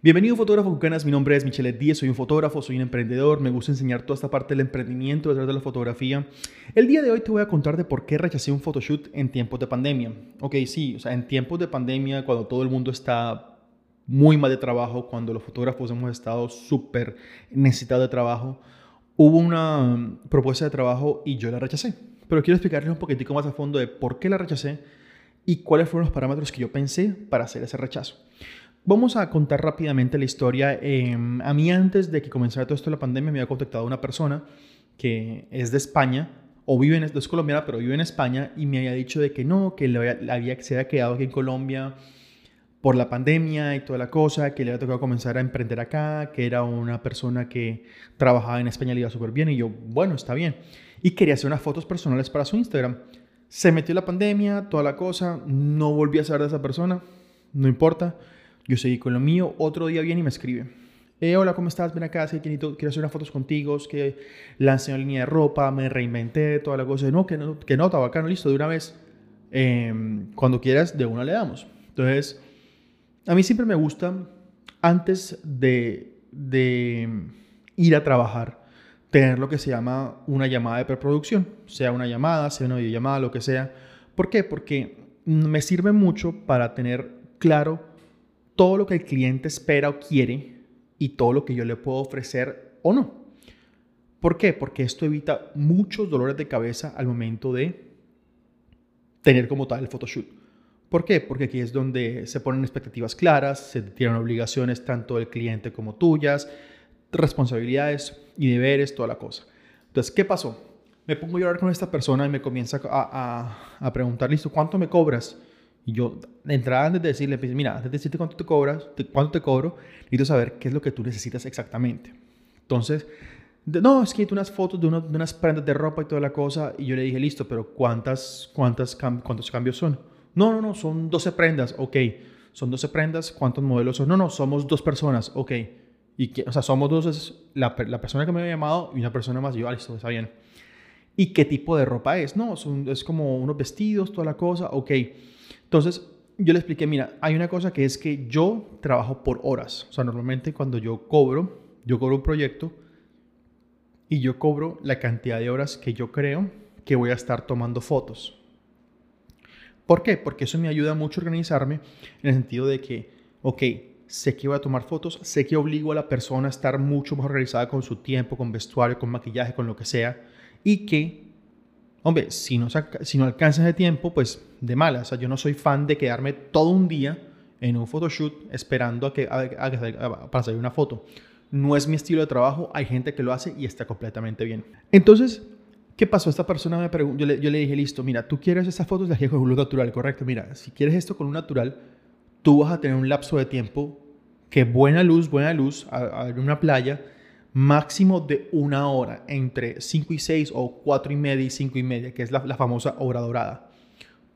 Bienvenido fotógrafo Cucanas, mi nombre es Michelle Díez, soy un fotógrafo, soy un emprendedor, me gusta enseñar toda esta parte del emprendimiento detrás de la fotografía. El día de hoy te voy a contar de por qué rechacé un photoshoot en tiempos de pandemia. Ok, sí, o sea, en tiempos de pandemia, cuando todo el mundo está muy mal de trabajo, cuando los fotógrafos hemos estado súper necesitados de trabajo, hubo una propuesta de trabajo y yo la rechacé. Pero quiero explicarles un poquitico más a fondo de por qué la rechacé y cuáles fueron los parámetros que yo pensé para hacer ese rechazo. Vamos a contar rápidamente la historia. Em, a mí antes de que comenzara todo esto la pandemia me había contactado una persona que es de España o vive en, es colombiana, pero vive en España y me había dicho de que no, que le había, se había quedado aquí en Colombia por la pandemia y toda la cosa, que le había tocado comenzar a emprender acá, que era una persona que trabajaba en España le iba súper bien y yo, bueno, está bien. Y quería hacer unas fotos personales para su Instagram. Se metió la pandemia, toda la cosa, no volví a saber de esa persona, no importa yo seguí con lo mío, otro día viene y me escribe. Eh, hola, ¿cómo estás? Ven acá, quiero hacer unas fotos contigo, que lancé una línea de ropa, me reinventé, toda la cosa. No, que no, que no, está bacano, listo, de una vez. Em, cuando quieras, de una le damos. Entonces, a mí siempre me gusta, antes de, de ir a trabajar, tener lo que se llama una llamada de preproducción, sea una llamada, sea una videollamada, lo que sea. ¿Por qué? Porque me sirve mucho para tener claro todo lo que el cliente espera o quiere y todo lo que yo le puedo ofrecer o no. ¿Por qué? Porque esto evita muchos dolores de cabeza al momento de tener como tal el photoshoot. ¿Por qué? Porque aquí es donde se ponen expectativas claras, se tienen obligaciones tanto del cliente como tuyas, responsabilidades y deberes, toda la cosa. Entonces, ¿qué pasó? Me pongo a llorar con esta persona y me comienza a, a preguntar, listo, ¿cuánto me cobras? Y yo, de entrada, antes de decirle, pues, mira, antes de decirte cuánto te cobras, cuánto te cobro, necesito saber qué es lo que tú necesitas exactamente. Entonces, no, es que tú unas fotos de, de, unas prendas de ropa y toda la cosa. Y yo le dije, listo, pero ¿cuántas, cuántas ¿cuántos cambios son? No, no, no, son 12 prendas. Ok, son 12 prendas. ¿Cuántos modelos son? No, no, somos dos personas. Ok. Y que, o sea, somos dos, es la, la, persona que me había llamado y una persona más. Y yo, ah, listo, está bien. ¿Y qué tipo de ropa es? No, son, es como unos vestidos, toda la cosa. Ok. Entonces, yo le expliqué, mira, hay una cosa que es que yo trabajo por horas. O sea, normalmente cuando yo cobro, yo cobro un proyecto y yo cobro la cantidad de horas que yo creo que voy a estar tomando fotos. ¿Por qué? Porque eso me ayuda mucho a organizarme en el sentido de que, ok, sé que voy a tomar fotos, sé que obligo a la persona a estar mucho más organizada con su tiempo, con vestuario, con maquillaje, con lo que sea, y que Hombre, si no, si no alcanzas de tiempo, pues de mala. O sea, yo no soy fan de quedarme todo un día en un photoshoot esperando a que, para salir una foto. No es mi estilo de trabajo, hay gente que lo hace y está completamente bien. Entonces, ¿qué pasó? Esta persona me preguntó, yo le, yo le dije, listo, mira, tú quieres esas fotos, las quieres con luz natural, correcto. Mira, si quieres esto con luz natural, tú vas a tener un lapso de tiempo que buena luz, buena luz, a, a una playa, máximo de una hora, entre 5 y 6 o 4 y media y 5 y media, que es la, famosa hora dorada.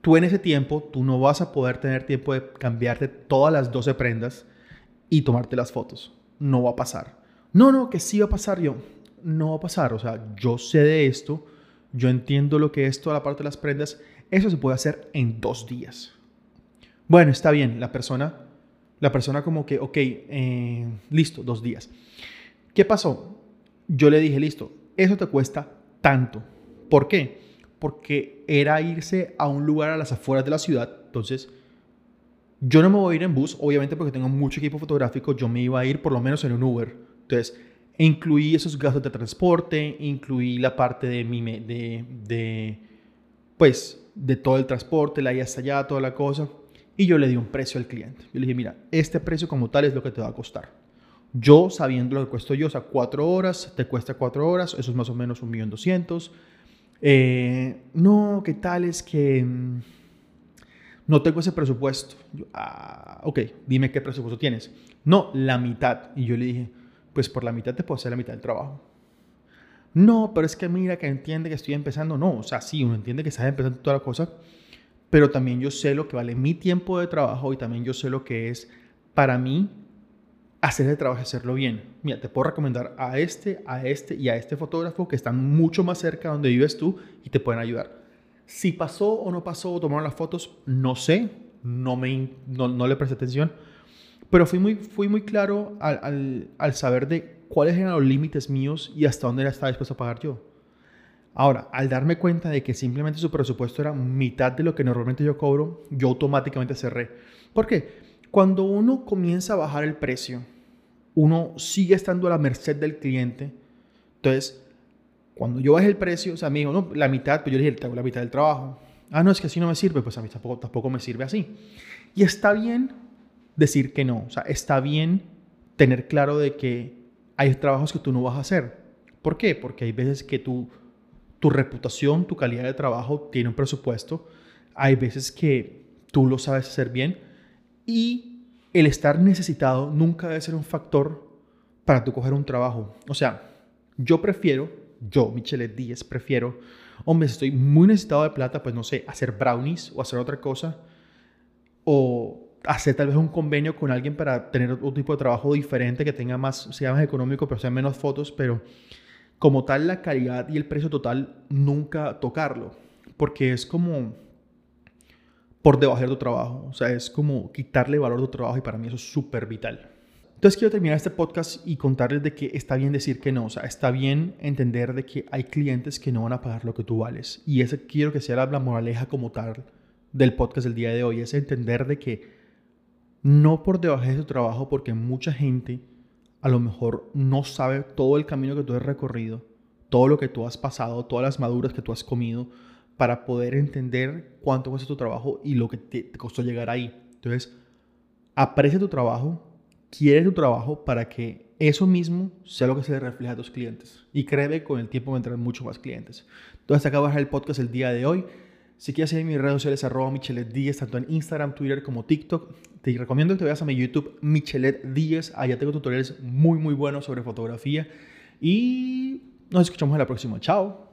Tú en ese tiempo, tú no vas a poder tener tiempo de cambiarte todas las 12 prendas y tomarte las fotos. No va a pasar. No, no, que sí va a pasar yo. No va a pasar. O sea, yo sé de esto, yo entiendo lo que es toda la parte de las prendas. Eso se puede hacer en dos días. Bueno, está bien. La persona, la persona como que, ok, eh, listo, dos días. ¿Qué pasó? Yo le dije, listo, eso te cuesta tanto. ¿Por qué? Porque era irse a un lugar a las afueras de la ciudad. Entonces, yo no me voy a ir en bus, obviamente porque tengo mucho equipo fotográfico, yo me iba a ir por lo menos en un Uber. Entonces, incluí esos gastos de transporte, incluí la parte de mi, de, pues, de todo el transporte, la ida hasta allá, toda la cosa. Y yo le di un precio al cliente. Yo le dije, mira, este precio como tal es lo que te va a costar. Yo sabiendo lo que cuesto yo, o sea, cuatro horas, te cuesta cuatro horas, eso es más o menos un millón doscientos. Eh, no, ¿qué tal es que mm, no tengo ese presupuesto? ah, ok, dime qué presupuesto tienes. No, la mitad. Y yo le dije, pues por la mitad te puedo hacer la mitad del trabajo. No, pero es que mira que entiende que estoy empezando. No, o sea, sí, uno entiende que estás empezando toda la cosa, pero también yo sé lo que vale mi tiempo de trabajo y también yo sé lo que es para mí hacer el trabajo y hacerlo bien. Mira, te puedo recomendar a este, a este y a este fotógrafo que están mucho más cerca de donde vives tú y te pueden ayudar. Si pasó o no pasó o tomaron las fotos, no sé, no, me, no, le presté atención, Pero fui muy, fui muy claro al, al, al saber de cuáles eran los límites míos y hasta dónde estaba dispuesto a pagar yo. Ahora, al darme cuenta de que simplemente su presupuesto era mitad de lo que normalmente yo cobro, yo automáticamente cerré. ¿Por qué? Cuando uno comienza a bajar el precio, uno sigue estando a la merced del cliente. Entonces, cuando yo bajé el precio, o sea, me dijo, no, la mitad, pues yo le dije, la mitad del trabajo. Ah, no, es que así no me sirve, pues a mí tampoco, tampoco me sirve así. Y está bien decir que no, o sea, está bien tener claro de que hay trabajos que tú no vas a hacer. ¿Por qué? Porque hay veces que tú, tu reputación, tu calidad de trabajo tiene un presupuesto. Hay veces que tú lo sabes hacer bien y el estar necesitado nunca debe ser un factor para tú coger un trabajo. O sea, yo prefiero, yo, Michelet Díez, prefiero, hombre, si estoy muy necesitado de plata, pues no sé, hacer brownies o hacer otra cosa, o hacer tal vez un convenio con alguien para tener otro tipo de trabajo diferente que tenga más, sea más económico, pero sea menos fotos, pero como tal la calidad y el precio total nunca tocarlo, porque es como por debajo de tu trabajo, o sea, es como quitarle valor a tu trabajo y para mí eso es súper vital. Entonces quiero terminar este podcast y contarles de que está bien decir que no, o sea, está bien entender de que hay clientes que no van a pagar lo que tú vales. Y ese quiero que sea la moraleja como tal del podcast del día de hoy, es entender de que no por debajo de tu trabajo, porque mucha gente a lo mejor no sabe todo el camino que tú has recorrido, todo lo que tú has pasado, todas las maduras que tú has comido, para poder entender cuánto cuesta tu trabajo y lo que te, costó llegar ahí. Entonces, aprecia tu trabajo, quiere tu trabajo para que eso mismo sea lo que se le refleja a tus clientes. Y créeme, con el tiempo vendrán muchos más clientes. Entonces, acá el podcast el día de hoy. Si quieres seguir mis redes sociales, arroba Michelet Díez, tanto en Instagram, Twitter como TikTok. Te recomiendo que te veas a mi YouTube, Michelet Díez. Allá tengo tutoriales muy, muy buenos sobre fotografía. Y nos escuchamos en la próxima. Chao.